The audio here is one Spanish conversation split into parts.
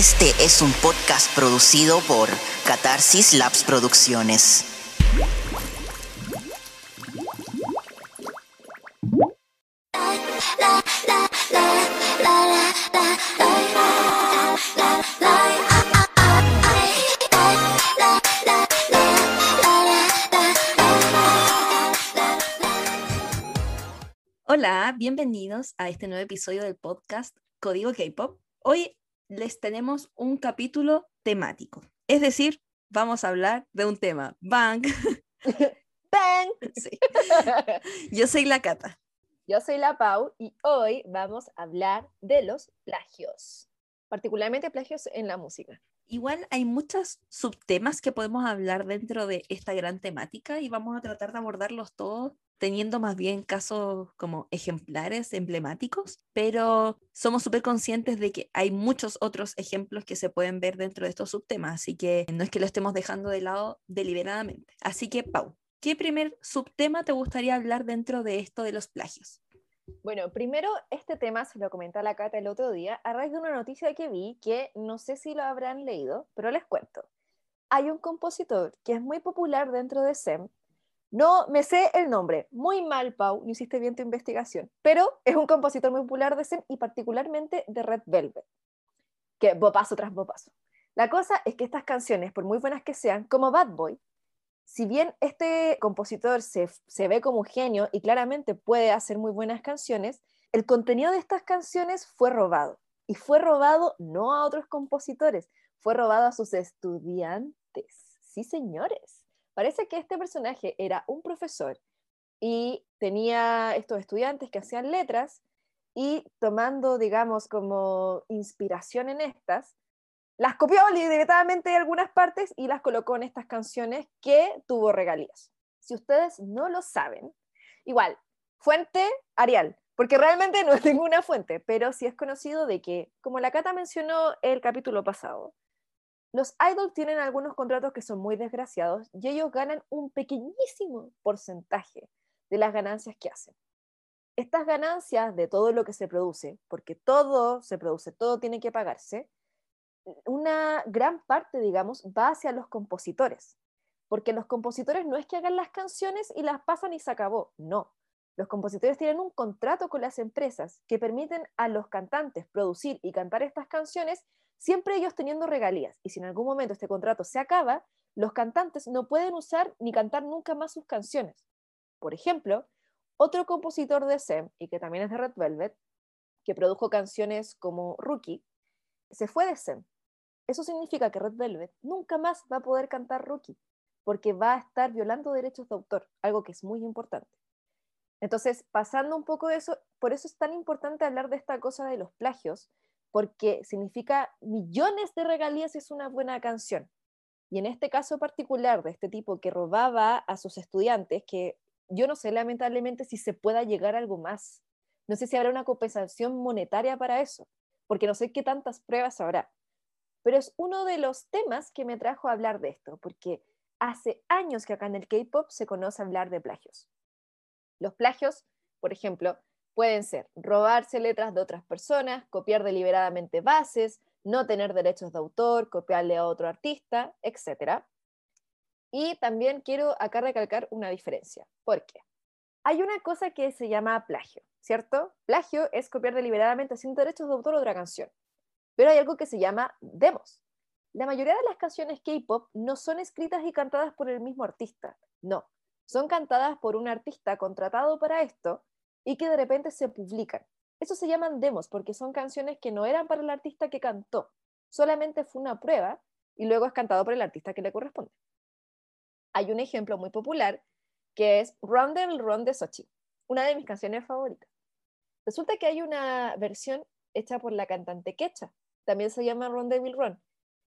Este es un podcast producido por Catarsis Labs Producciones. Hola, bienvenidos a este nuevo episodio del podcast Código K-Pop. Hoy les tenemos un capítulo temático, es decir, vamos a hablar de un tema. Bang. ¡Bang! Sí. Yo soy la Cata. Yo soy la Pau y hoy vamos a hablar de los plagios, particularmente plagios en la música. Igual hay muchos subtemas que podemos hablar dentro de esta gran temática y vamos a tratar de abordarlos todos teniendo más bien casos como ejemplares, emblemáticos, pero somos súper conscientes de que hay muchos otros ejemplos que se pueden ver dentro de estos subtemas, así que no es que lo estemos dejando de lado deliberadamente. Así que, Pau, ¿qué primer subtema te gustaría hablar dentro de esto de los plagios? Bueno, primero este tema se lo comenté a la Cata el otro día a raíz de una noticia que vi que no sé si lo habrán leído, pero les cuento. Hay un compositor que es muy popular dentro de SEM no me sé el nombre. Muy mal, Pau, no hiciste bien tu investigación. Pero es un compositor muy popular de Zen y particularmente de Red Velvet. Que bopazo tras bopazo. La cosa es que estas canciones, por muy buenas que sean, como Bad Boy, si bien este compositor se, se ve como un genio y claramente puede hacer muy buenas canciones, el contenido de estas canciones fue robado. Y fue robado no a otros compositores, fue robado a sus estudiantes. Sí, señores. Parece que este personaje era un profesor y tenía estos estudiantes que hacían letras y tomando, digamos, como inspiración en estas, las copió deliberadamente de algunas partes y las colocó en estas canciones que tuvo regalías. Si ustedes no lo saben, igual, fuente Arial, porque realmente no es ninguna fuente, pero sí es conocido de que, como la Cata mencionó el capítulo pasado, los idols tienen algunos contratos que son muy desgraciados y ellos ganan un pequeñísimo porcentaje de las ganancias que hacen. Estas ganancias de todo lo que se produce, porque todo se produce, todo tiene que pagarse, una gran parte, digamos, va hacia los compositores. Porque los compositores no es que hagan las canciones y las pasan y se acabó, no. Los compositores tienen un contrato con las empresas que permiten a los cantantes producir y cantar estas canciones siempre ellos teniendo regalías. Y si en algún momento este contrato se acaba, los cantantes no pueden usar ni cantar nunca más sus canciones. Por ejemplo, otro compositor de SEM, y que también es de Red Velvet, que produjo canciones como Rookie, se fue de SEM. Eso significa que Red Velvet nunca más va a poder cantar Rookie, porque va a estar violando derechos de autor, algo que es muy importante. Entonces, pasando un poco de eso, por eso es tan importante hablar de esta cosa de los plagios, porque significa millones de regalías es una buena canción. Y en este caso particular de este tipo que robaba a sus estudiantes, que yo no sé lamentablemente si se pueda llegar a algo más. No sé si habrá una compensación monetaria para eso, porque no sé qué tantas pruebas habrá. Pero es uno de los temas que me trajo a hablar de esto, porque hace años que acá en el K-Pop se conoce hablar de plagios. Los plagios, por ejemplo, Pueden ser robarse letras de otras personas, copiar deliberadamente bases, no tener derechos de autor, copiarle a otro artista, etc. Y también quiero acá recalcar una diferencia. ¿Por qué? Hay una cosa que se llama plagio, ¿cierto? Plagio es copiar deliberadamente sin derechos de autor otra canción. Pero hay algo que se llama demos. La mayoría de las canciones K-pop no son escritas y cantadas por el mismo artista, no. Son cantadas por un artista contratado para esto y que de repente se publican. Eso se llaman demos porque son canciones que no eran para el artista que cantó, solamente fue una prueba y luego es cantado por el artista que le corresponde. Hay un ejemplo muy popular que es Run Run de Sochi, una de mis canciones favoritas. Resulta que hay una versión hecha por la cantante Quecha, también se llama Run Devil.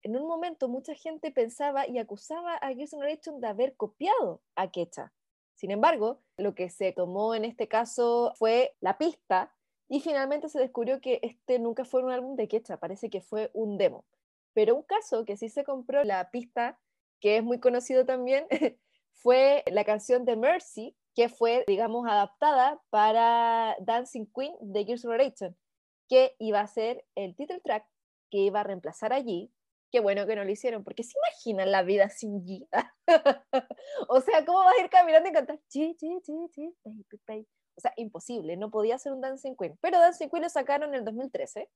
En un momento mucha gente pensaba y acusaba a Girls' Generation de haber copiado a Quecha, sin embargo, lo que se tomó en este caso fue la pista y finalmente se descubrió que este nunca fue un álbum de Quecha, parece que fue un demo. Pero un caso que sí se compró la pista, que es muy conocido también, fue la canción de Mercy, que fue, digamos, adaptada para Dancing Queen de Gears Generation, que iba a ser el title track que iba a reemplazar allí. Qué bueno que no lo hicieron, porque se imaginan la vida sin G. o sea, ¿cómo vas a ir caminando y cantar? O sea, imposible, no podía ser un Dancing Queen. Pero Dancing Queen lo sacaron en el 2013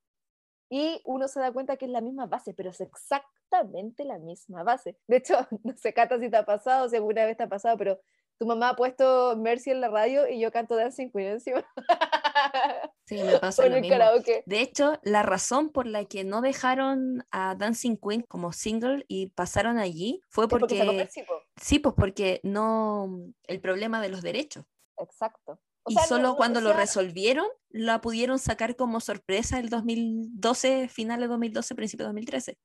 y uno se da cuenta que es la misma base, pero es exactamente la misma base. De hecho, no sé, Cata, si te ha pasado, si alguna vez te ha pasado, pero tu mamá ha puesto Mercy en la radio y yo canto Dancing Queen encima. Sí, me pasa Con lo el mismo. karaoke. De hecho, la razón por la que no dejaron a Dancing Queen como single y pasaron allí fue porque porque, sí, pues porque no, el problema de los derechos. Exacto. O y sea, solo no- cuando o lo resolvieron, la pudieron sacar como sorpresa el 2012, finales de 2012, principio de 2013.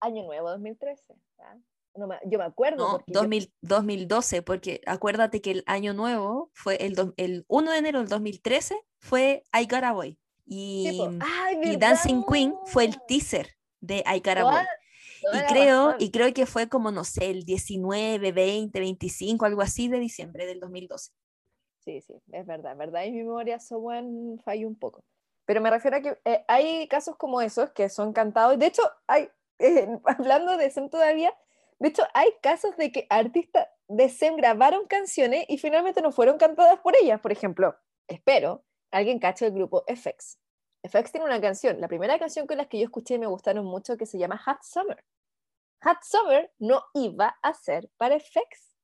Año nuevo 2013. ¿ya? No me- yo me acuerdo. No, porque yo- 2000 2012, porque acuérdate que el año nuevo fue el, do- el 1 de enero del 2013, fue I Got. Sí, Y. ¡Ay, y Dancing Queen fue el teaser de I Got Y creo, razón. y creo que fue como, no sé, el 19, 20, 25, algo así de diciembre del 2012. Sí, sí, es verdad, verdad. Y mi memoria Someone falló un poco. Pero me refiero a que eh, hay casos como esos que son cantados. De hecho, hay, eh, hablando de SEM todavía, de hecho, hay casos de que artistas de SEM grabaron canciones y finalmente no fueron cantadas por ellas. Por ejemplo, espero, alguien cache el grupo FX. FX tiene una canción, la primera canción con las que yo escuché y me gustaron mucho, que se llama Hot Summer. Hot Summer no iba a ser para FX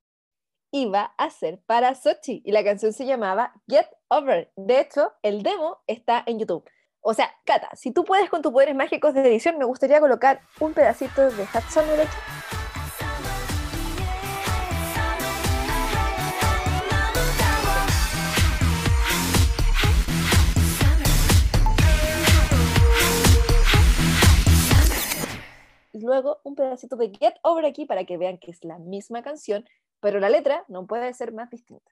iba a ser para Sochi y la canción se llamaba Get Over. De hecho, el demo está en YouTube. O sea, Cata, si tú puedes con tus poderes mágicos de edición, me gustaría colocar un pedacito de Hot Summer aquí. Luego un pedacito de Get Over aquí para que vean que es la misma canción, pero la letra no puede ser más distinta.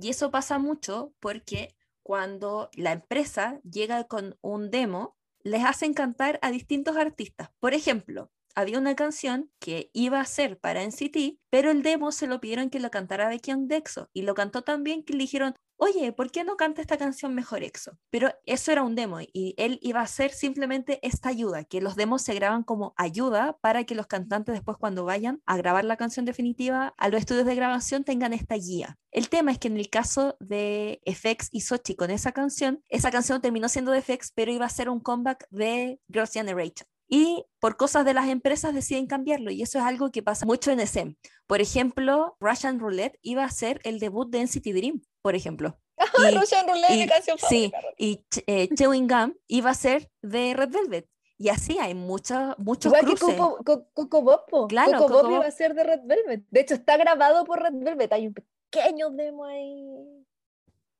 Y eso pasa mucho porque cuando la empresa llega con un demo, les hacen cantar a distintos artistas. Por ejemplo, había una canción que iba a ser para NCT, pero el demo se lo pidieron que lo cantara Becky on Dexo y lo cantó tan bien que le dijeron, oye, ¿por qué no canta esta canción mejor EXO? Pero eso era un demo y él iba a hacer simplemente esta ayuda, que los demos se graban como ayuda para que los cantantes después cuando vayan a grabar la canción definitiva a los estudios de grabación tengan esta guía. El tema es que en el caso de FX y Sochi con esa canción, esa canción terminó siendo de FX, pero iba a ser un comeback de Girls' Generation. Y por cosas de las empresas deciden cambiarlo, y eso es algo que pasa mucho en SM. Por ejemplo, Russian Roulette iba a ser el debut de NCT Dream, por ejemplo. Y- Russian Roulette, y- mi canción sí, favorita. y eh, Chewing Gum iba a ser de Red Velvet. Y así hay muchos muchos Igual que cruces. Coco, Co- Coco Bop, po. Claro, Coco Coco Bop iba a ser de Red Velvet. De hecho, está grabado por Red Velvet. Hay un pequeño demo ahí.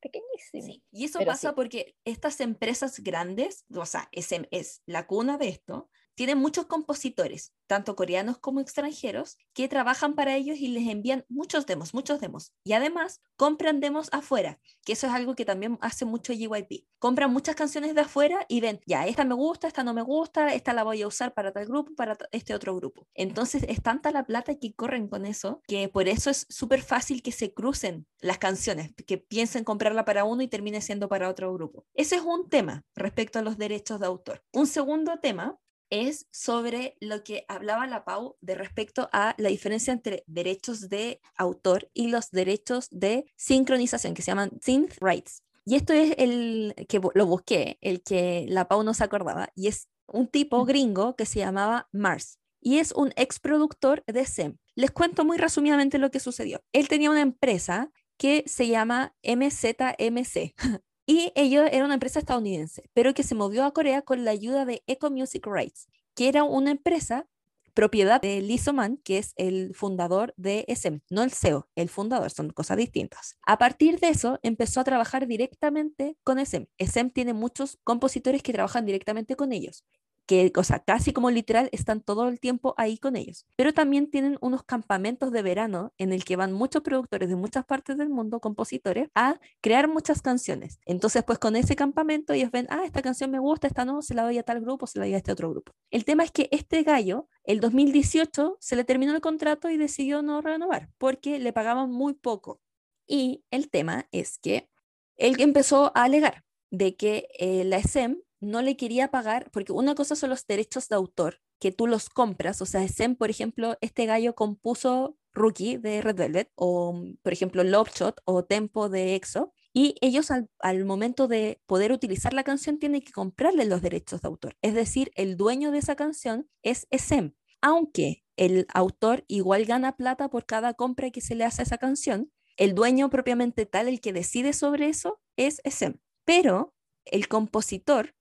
Pequeñísimo. Sí, Y eso Pero pasa sí. porque estas empresas grandes, o sea, SM es la cuna de esto, tienen muchos compositores, tanto coreanos como extranjeros, que trabajan para ellos y les envían muchos demos, muchos demos. Y además compran demos afuera, que eso es algo que también hace mucho JYP. Compran muchas canciones de afuera y ven, ya, esta me gusta, esta no me gusta, esta la voy a usar para tal grupo, para este otro grupo. Entonces es tanta la plata que corren con eso, que por eso es súper fácil que se crucen las canciones, que piensen comprarla para uno y termine siendo para otro grupo. Ese es un tema respecto a los derechos de autor. Un segundo tema es sobre lo que hablaba la Pau de respecto a la diferencia entre derechos de autor y los derechos de sincronización, que se llaman synth rights. Y esto es el que lo busqué, el que la Pau no se acordaba, y es un tipo gringo que se llamaba Mars. Y es un ex productor de SEM. Les cuento muy resumidamente lo que sucedió. Él tenía una empresa que se llama MZMC. Y ellos era una empresa estadounidense, pero que se movió a Corea con la ayuda de Eco Music Rights, que era una empresa propiedad de Lee So-man, que es el fundador de SM, no el CEO, el fundador, son cosas distintas. A partir de eso, empezó a trabajar directamente con SM. SM tiene muchos compositores que trabajan directamente con ellos. Que, o casi como literal, están todo el tiempo ahí con ellos. Pero también tienen unos campamentos de verano en el que van muchos productores de muchas partes del mundo, compositores, a crear muchas canciones. Entonces, pues con ese campamento ellos ven, ah, esta canción me gusta, esta no, se la doy a tal grupo, se la doy a este otro grupo. El tema es que este gallo, el 2018, se le terminó el contrato y decidió no renovar porque le pagaban muy poco. Y el tema es que él empezó a alegar de que eh, la SEM no le quería pagar, porque una cosa son los derechos de autor, que tú los compras, o sea, SEM, por ejemplo, este gallo compuso Rookie de Red Velvet, o mm, por ejemplo Love Shot o Tempo de EXO, y ellos al, al, momento de poder utilizar la canción tienen que comprarle los derechos de autor. Es decir, el dueño de esa canción es SEM, aunque el autor igual gana plata por cada compra que se le hace a esa canción, el dueño propiamente tal, el que decide sobre eso, es SEM. Pero el compositor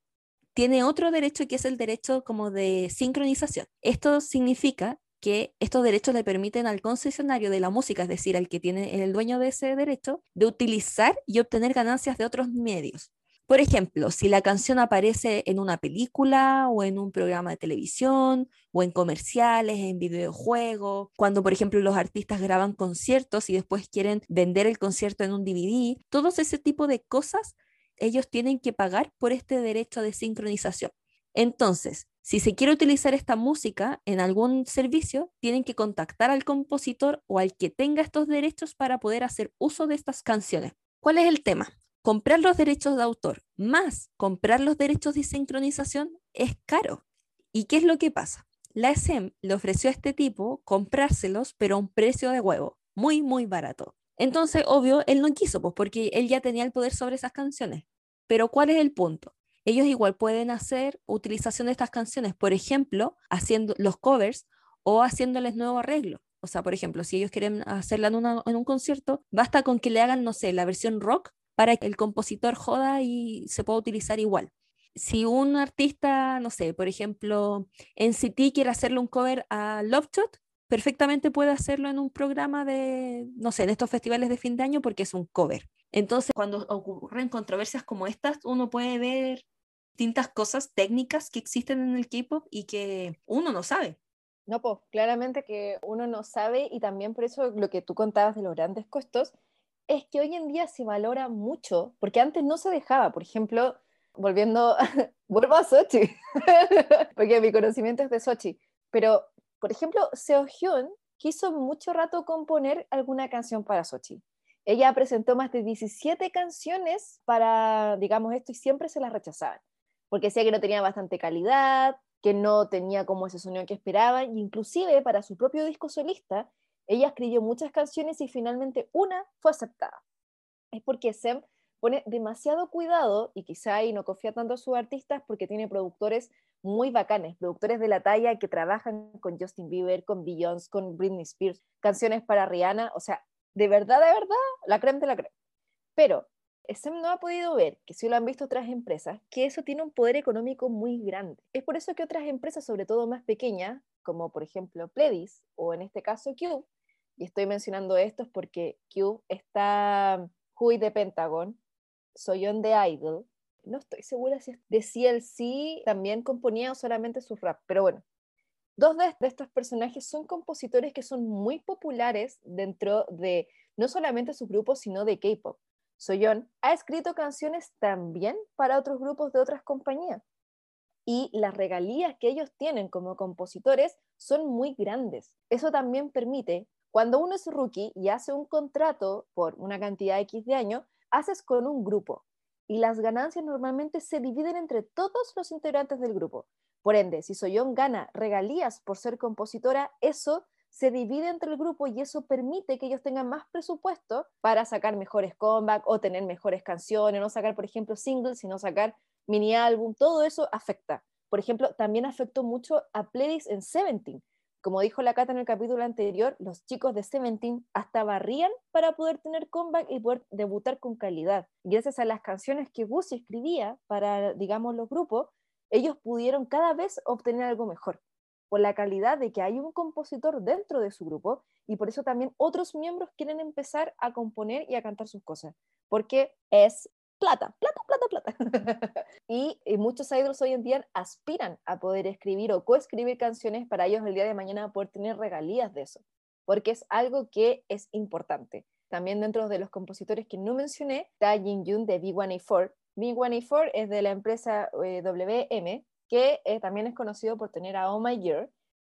tiene otro derecho que es el derecho como de sincronización. Esto significa que estos derechos le permiten al concesionario de la música, es decir, al que tiene el dueño de ese derecho, de utilizar y obtener ganancias de otros medios. Por ejemplo, si la canción aparece en una película o en un programa de televisión o en comerciales, en videojuegos, cuando por ejemplo los artistas graban conciertos y después quieren vender el concierto en un DVD, todos ese tipo de cosas ellos tienen que pagar por este derecho de sincronización. Entonces, si se quiere utilizar esta música en algún servicio, tienen que contactar al compositor o al que tenga estos derechos para poder hacer uso de estas canciones. ¿Cuál es el tema? Comprar los derechos de autor más comprar los derechos de sincronización es caro. ¿Y qué es lo que pasa? La SM le ofreció a este tipo comprárselos, pero a un precio de huevo, muy, muy barato. Entonces, obvio, él no quiso, pues porque él ya tenía el poder sobre esas canciones. Pero ¿cuál es el punto? Ellos igual pueden hacer utilización de estas canciones, por ejemplo, haciendo los covers o haciéndoles nuevo arreglo. O sea, por ejemplo, si ellos quieren hacerla en, un concierto, basta con que le hagan, no sé, la versión rock para que el compositor joda y se pueda utilizar igual. Si un artista, no sé, por ejemplo, en City quiere hacerle un cover a Love Shot, perfectamente puede hacerlo en un programa de, no sé, en estos festivales de fin de año porque es un cover. Entonces, cuando ocurren controversias como estas, uno puede ver distintas cosas técnicas que existen en el K-pop y que uno no sabe. No, pues claramente que uno no sabe y también por eso lo que tú contabas de los grandes costos es que hoy en día se valora mucho, porque antes no se dejaba, por ejemplo, volviendo, vuelvo a Sochi, porque mi conocimiento es de Sochi, pero por ejemplo, Seo Hyun quiso mucho rato componer alguna canción para Sochi. Ella presentó más de 17 canciones para, digamos, esto y siempre se las rechazaban, porque decía que no tenía bastante calidad, que no tenía como ese sonido que esperaban, inclusive para su propio disco solista, ella escribió muchas canciones y finalmente una fue aceptada. Es porque Sem pone demasiado cuidado y quizá ahí no confía tanto a sus artistas porque tiene productores muy bacanes, productores de la talla que trabajan con Justin Bieber, con Beyoncé, con Britney Spears, canciones para Rihanna, o sea, de verdad, de verdad, la creme de la creme. Pero SM no ha podido ver, que si lo han visto otras empresas, que eso tiene un poder económico muy grande. Es por eso que otras empresas, sobre todo más pequeñas, como por ejemplo Pledis o en este caso Cube, y estoy mencionando estos porque Cube está Hui de Pentagon, Soyeon de Idol, no estoy segura si de CLC también componía o solamente su rap, pero bueno. Dos de, estos personajes son compositores que son muy populares dentro de no solamente sus grupos, sino de K-pop. Soyeon ha escrito canciones también para otros grupos de otras compañías. Y las regalías que ellos tienen como compositores son muy grandes. Eso también permite, cuando uno es rookie y hace un contrato por una cantidad X de años, haces con un grupo y las ganancias normalmente se dividen entre todos los integrantes del grupo. Por ende, si Soyeon gana regalías por ser compositora, eso se divide entre el grupo y eso permite que ellos tengan más presupuesto para sacar mejores comebacks o tener mejores canciones, no sacar, por ejemplo, singles, sino sacar mini álbum, todo eso afecta. Por ejemplo, también afectó mucho a Pledis en Seventeen, como dijo la Cata en el capítulo anterior, los chicos de Seventeen hasta barrían para poder tener comeback y poder debutar con calidad. Gracias a las canciones que Gucci escribía para, digamos, los grupos, ellos pudieron cada vez obtener algo mejor por la calidad de que hay un compositor dentro de su grupo y por eso también otros miembros quieren empezar a componer y a cantar sus cosas, porque es plata, plata, plata, plata. y, y, muchos idols hoy en día aspiran a poder escribir o coescribir canciones para ellos el día de mañana poder tener regalías de eso, porque es algo que es importante. También dentro de los compositores que no mencioné, está Jin Jun de B1A4. B1A4 es de la empresa eh, WM, que eh, también es conocido por tener a Oh My Year,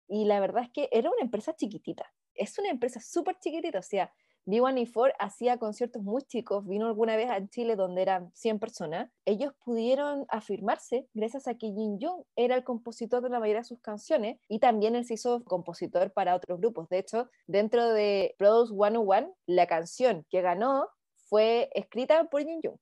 y la verdad es que era una empresa chiquitita, es una empresa súper chiquitita, o sea, B1A4 hacía conciertos muy chicos, vino alguna vez a Chile donde eran 100 personas. Ellos pudieron afirmarse gracias a que Jin Jung era el compositor de la mayoría de sus canciones y también él se hizo compositor para otros grupos. De hecho, dentro de Produce 101, la canción que ganó fue escrita por Jin Jung.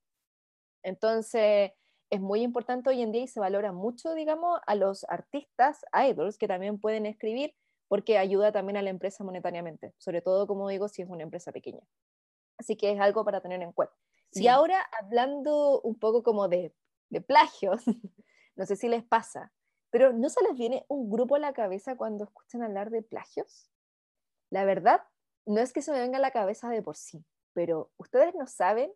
Entonces, es muy importante hoy en día y se valora mucho, digamos, a los artistas, idols, que también pueden escribir porque ayuda también a la empresa monetariamente, sobre todo, como digo, si es una empresa pequeña. Así que es algo para tener en cuenta. Y ahora, hablando un poco como de, de plagios, no sé si les pasa, pero ¿no se les viene un grupo a la cabeza cuando escuchan hablar de plagios? La verdad, no es que se me venga a la cabeza de por sí, pero ustedes no saben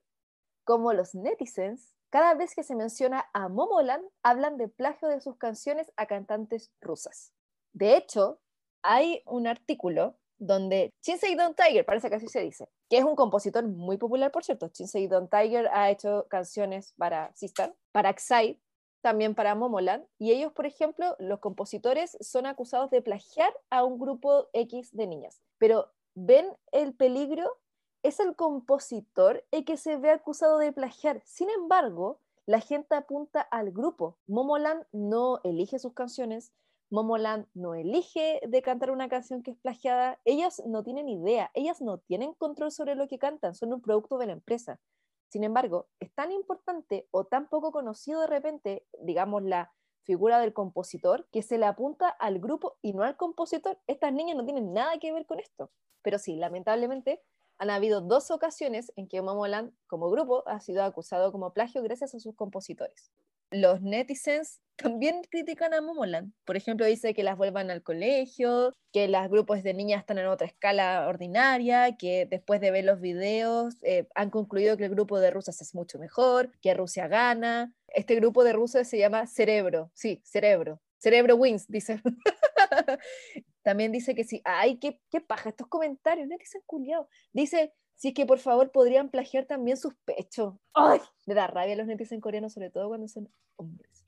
cómo los netizens, cada vez que se menciona a Momoland, hablan de plagio de sus canciones a cantantes rusas. De hecho, hay un artículo donde Chinsei Don Tiger, parece que así se dice, que es un compositor muy popular, por cierto. Chinsei Don Tiger ha hecho canciones para Sistar, para Xai, también para Momoland, y ellos, por ejemplo, los compositores son acusados de plagiar a un grupo X de niñas. Pero ven el peligro, es el compositor el que se ve acusado de plagiar. Sin embargo, la gente apunta al grupo. Momoland no elige sus canciones, Momoland no elige de cantar una canción que es plagiada, ellas no tienen idea, ellas no tienen control sobre lo que cantan, son un producto de la empresa. Sin embargo, es tan importante o tan poco conocido de repente, digamos, la figura del compositor, que se le apunta al grupo y no al compositor. Estas niñas no tienen nada que ver con esto. Pero sí, lamentablemente, han habido dos ocasiones en que Momoland, como grupo, ha sido acusado como plagio gracias a sus compositores los netizens también critican a Momoland. Por ejemplo, dice que las vuelvan al colegio, que los grupos de niñas están en otra escala ordinaria, que después de ver los videos eh, han concluido que el grupo de rusas es mucho mejor, que Rusia gana. Este grupo de rusas se llama Cerebro, sí, Cerebro. Cerebro wins, dice. También dice que sí, ay, qué, qué paja estos comentarios, netizen culiado. Dice, Sí, que por favor podrían plagiar también sus pechos. ¡Ay! Me da rabia los en coreanos, sobre todo cuando son hombres.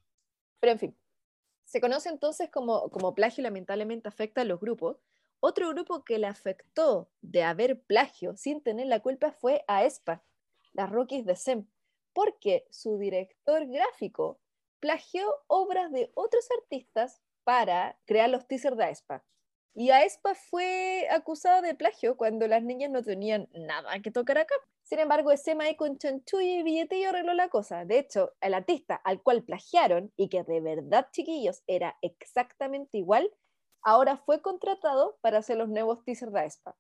Pero en fin, se conoce entonces como, como plagio lamentablemente afecta a los grupos. Otro grupo que le afectó de haber plagio sin tener la culpa fue a ESPA, las Rockies de SEM, porque su director gráfico plagió obras de otros artistas para crear los teasers de ESPA. Y Aespa fue acusado de plagio cuando las niñas no tenían nada que tocar acá. Sin embargo, ese Mae con chanchuy y billetillo arregló la cosa. De hecho, el artista al cual plagiaron y que de verdad, chiquillos, era exactamente igual, ahora fue contratado para hacer los nuevos teasers de Aespa.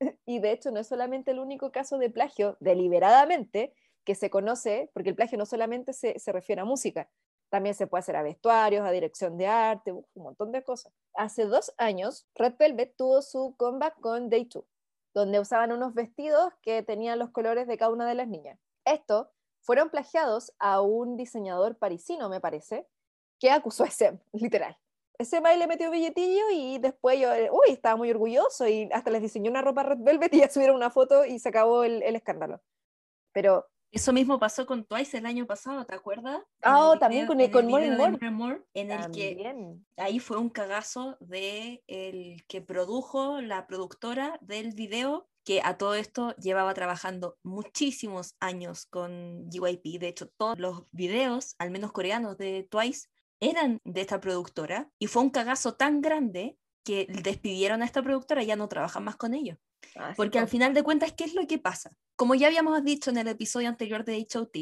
Y de hecho, no es solamente el único caso de plagio deliberadamente que se conoce, porque el plagio no solamente se, se refiere a música, también se puede hacer a vestuarios, a dirección de arte, un montón de cosas. Hace dos años, Red Velvet tuvo su comeback con Day 2, donde usaban unos vestidos que tenían los colores de cada una de las niñas. Estos fueron plagiados a un diseñador parisino, me parece, que acusó a Sem, literal. Ese le metió billetillo y después yo, uy, estaba muy orgulloso y hasta les diseñó una ropa Red Velvet y ya subieron una foto y se acabó el escándalo. Pero eso mismo pasó con Twice el año pasado, ¿te acuerdas? Ah, también con, el, con More More. En el que ahí fue un cagazo de el que produjo la productora del video, que a todo esto llevaba trabajando muchísimos años con GYP. De hecho, todos los videos, al menos coreanos de Twice, eran de esta productora. Y fue un cagazo tan grande que despidieron a esta productora ya no trabajan más con ellos. Ah, Porque al final de cuentas, ¿qué es lo que pasa? Como ya habíamos dicho en el episodio anterior de HOT,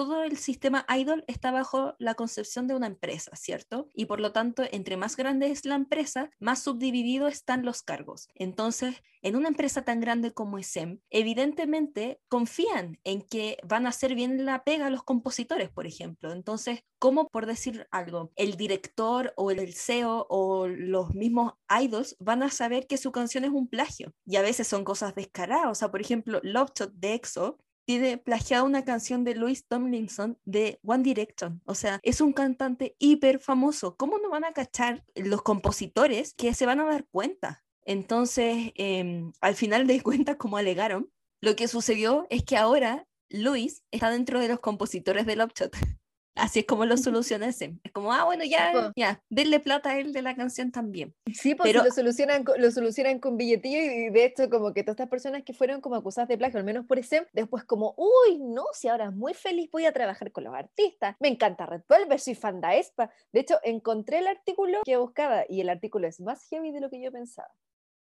todo el sistema idol está bajo la concepción de una empresa, ¿cierto? Y por lo tanto, entre más grande es la empresa, más subdividido están los cargos. Entonces, en una empresa tan grande como SEM, evidentemente confían en que van a hacer bien la pega a los compositores, por ejemplo. Entonces, ¿cómo por decir algo? El director o el CEO o los mismos idols van a saber que su canción es un plagio. Y a veces son cosas descaradas. O sea, por ejemplo, Love Shot de EXO tiene una canción de Louis Tomlinson de One Direction. O sea, es un cantante hiper famoso. ¿Cómo no van a cachar los compositores que se van a dar cuenta? Entonces, em, al final de cuentas, como alegaron, lo que sucedió es que ahora Luis está dentro de los compositores del Upshot. Así es como lo soluciona ese. Es como, ah, bueno, ya, ya, denle plata a él de la canción también. Sí, pues pero lo solucionan, lo solucionan con billetillo y de hecho como que todas estas personas que fueron como acusadas de plagio, al menos por ese, después como, uy, no, si ahora muy feliz voy a trabajar con los artistas, me encanta Red Velvet, soy fan de Espa. De hecho, encontré el artículo que buscaba y el artículo es más heavy de lo que yo pensaba.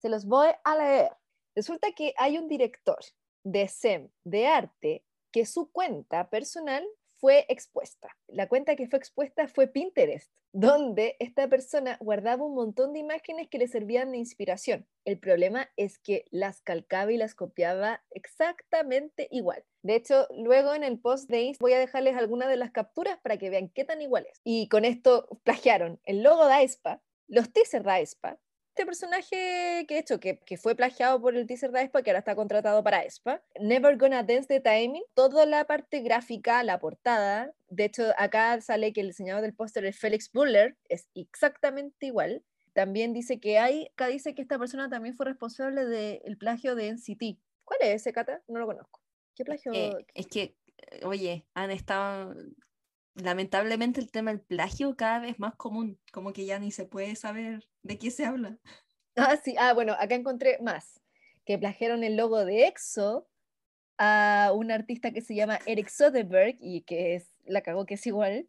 Se los voy a leer. Resulta que hay un director de SEM de arte que su cuenta personal fue expuesta. La cuenta que fue expuesta fue Pinterest, donde esta persona guardaba un montón de imágenes que le servían de inspiración. El problema es que las calcaba y las copiaba exactamente igual. De hecho, luego en el post de Insta voy a dejarles algunas de las capturas para que vean qué tan iguales. Y con esto plagiaron el logo de Aespa, los teasers de Aespa, este personaje que he hecho, que, que, fue plagiado por el teaser de Aespa, que ahora está contratado para Aespa. Never Gonna Dance the Timing, toda la parte gráfica, la portada. De hecho, acá sale que el diseñador del póster es Felix Buller, es exactamente igual. También dice que hay, acá dice que esta persona también fue responsable del plagio de NCT. ¿Cuál es ese, Cata? No lo conozco. ¿Qué plagio? Eh, es que, eh, oye, han estado lamentablemente el tema del plagio cada vez más común, como que ya ni se puede saber de qué se habla. Ah, sí, ah, bueno, acá encontré más, que plagiaron el logo de EXO a un artista que se llama Eric Soderbergh y que es, la cagó que es igual.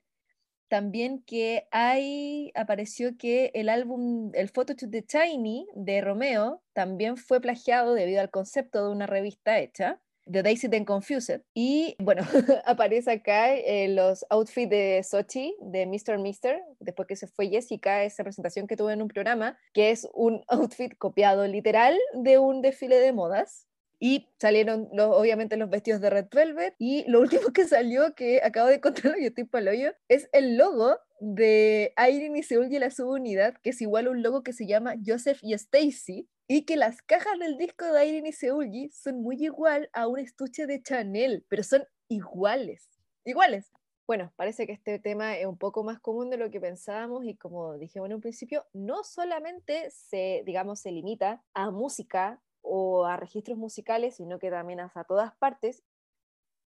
También que hay, apareció que el álbum, el Photo to the Tiny de Romeo también fue plagiado debido al concepto de una revista hecha. The Daisy Then Confused. Y bueno, aparece acá eh, los outfits de Sochi, de Mr. Mister, después que se fue Jessica, esa presentación que tuve en un programa, que es un outfit copiado literal de un desfile de modas. Y salieron los, obviamente los vestidos de Red Velvet. Y lo último que salió, que acabo de encontrarlo y estoy para hoyo, es el logo de Irene y Seúl y la subunidad, que es igual a un logo que se llama Joseph y Stacy, y que las cajas del disco de Irene y Seulgi son muy igual a un estuche de Chanel, pero son iguales, iguales. Bueno, parece que este tema es un poco más común de lo que pensábamos y como dije en un principio, no solamente se, digamos, se limita a música o a registros musicales, sino que también a todas partes.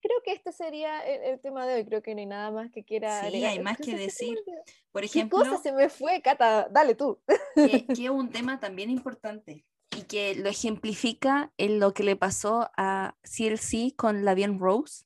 Creo que este sería el, tema de hoy, creo que no hay nada más que quiera Sí, hay más que decir. Por ejemplo, ¿Qué cosa se me fue, Cata? Dale tú. Que, que es un tema también importante y que lo ejemplifica en lo que le pasó a CLC con Lavian Rose,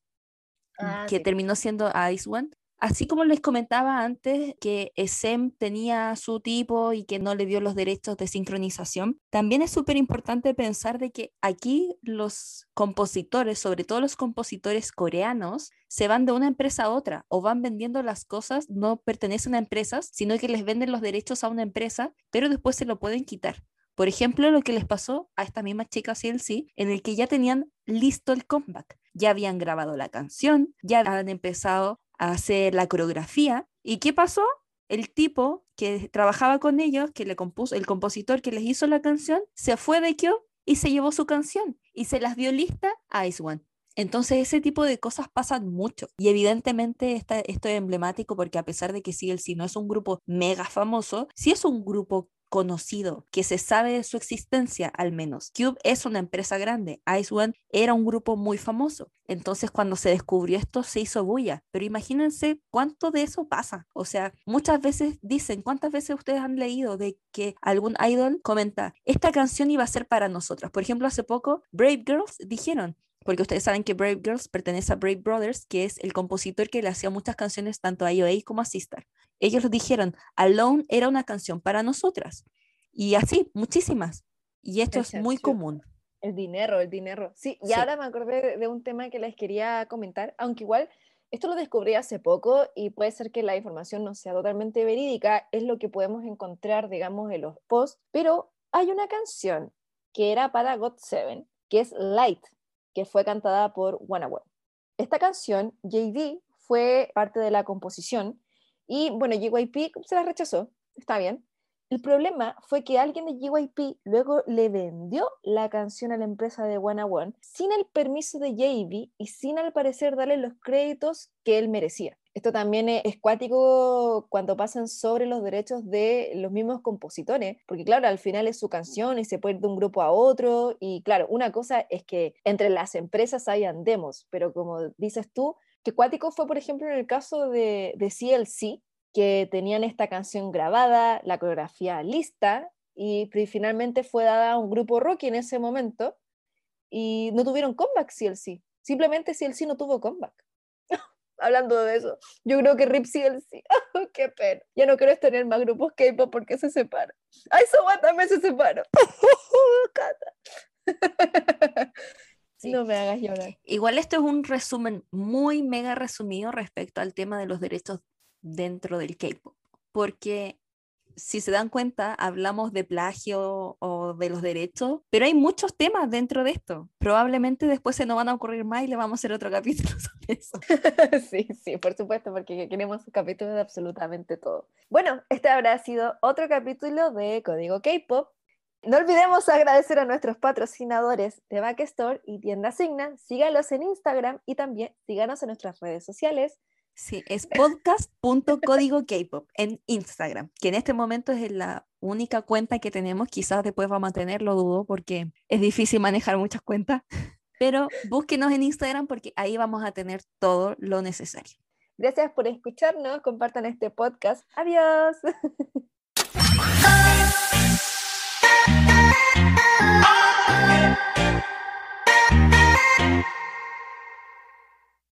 ah, que terminó siendo Ice One. Así como les comentaba antes que SEM tenía su tipo y que no le dio los derechos de sincronización, también es súper importante pensar de que aquí los compositores, sobre todo los compositores coreanos, se van de una empresa a otra o van vendiendo las cosas, no pertenecen a empresas, sino que les venden los derechos a una empresa, pero después se lo pueden quitar. Por ejemplo, lo que les pasó a esta misma chica CLC, en el que ya tenían listo el comeback. Ya habían grabado la canción, ya habían empezado a hacer la coreografía. ¿Y qué pasó? El tipo que trabajaba con ellos, que le compuso, el compositor que les hizo la canción, se fue de Kyo y se llevó su canción y se las dio lista a Ice One. Entonces ese tipo de cosas pasan mucho y evidentemente esto es emblemático porque a pesar de que CLC no es un grupo mega famoso, sí es un grupo conocido, que se sabe de su existencia al menos. Cube es una empresa grande, Ice One era un grupo muy famoso. Entonces cuando se descubrió esto se hizo bulla, pero imagínense cuánto de eso pasa. O sea, muchas veces dicen, ¿cuántas veces ustedes han leído de que algún idol comenta, esta canción iba a ser para nosotros? Por ejemplo, hace poco Brave Girls dijeron, porque ustedes saben que Brave Girls pertenece a Brave Brothers, que es el compositor que le hacía muchas canciones tanto a IOA como a Sister. Ellos dijeron, Alone era una canción para nosotras. Y así, muchísimas. Y esto es muy común. El dinero, el dinero. Sí, y ahora me acordé de un tema que les quería comentar, aunque igual esto lo descubrí hace poco y puede ser que la información no sea totalmente verídica, es lo que podemos encontrar, digamos, en los posts, pero hay una canción que era para God Seven, que es Light, que fue cantada por One Esta canción, JD fue parte de la composición y bueno, JYP se la rechazó, está bien, El problema fue que alguien de JYP luego le vendió la canción a la empresa de One One sin el permiso de JB y sin al parecer darle los créditos que él merecía. Esto también es cuático cuando pasan sobre los derechos de los mismos compositores, porque claro, al final es su canción y se puede ir de un grupo a otro y claro, una cosa es que entre las empresas hayan demos, pero como dices tú, que cuático fue por ejemplo en el caso de, de CLC, que tenían esta canción grabada, la coreografía lista, y finalmente fue dada a un grupo rock en ese momento, y no tuvieron comeback CLC. Simplemente CLC no tuvo comeback. Hablando de eso, yo creo que RIP CLC. ¡Qué pena! Ya no quiero tener más grupos K-pop porque se separan. ¡Ay, Soba también se separó! No me hagas llorar. Igual esto es un resumen muy mega resumido respecto al tema de los derechos dentro del K-pop, porque si se dan cuenta, hablamos de plagio o de los derechos, pero hay muchos temas dentro de esto. Probablemente después se nos van a ocurrir más y le vamos a hacer otro capítulo sobre eso. sí, sí, por supuesto, porque queremos un capítulo de absolutamente todo. Bueno, este habrá sido otro capítulo de Código K-pop. No olvidemos agradecer a nuestros patrocinadores de Backstore y Tienda Signa. Sígalos en Instagram y también síganos en nuestras redes sociales Sí, es podcast.código K-pop en Instagram, que en este momento es la única cuenta que tenemos. Quizás después vamos a tener, lo dudo, porque es difícil manejar muchas cuentas. Pero búsquenos en Instagram porque ahí vamos a tener todo lo necesario. Gracias por escucharnos. Compartan este podcast. Adiós.